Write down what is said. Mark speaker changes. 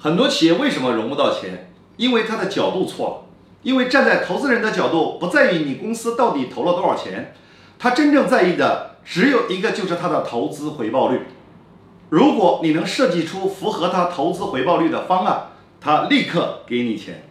Speaker 1: 很多企业为什么融不到钱？因为它的角度错了。因为站在投资人的角度，不在于你公司到底投了多少钱，他真正在意的只有一个，就是他的投资回报率。如果你能设计出符合他投资回报率的方案，他立刻给你钱。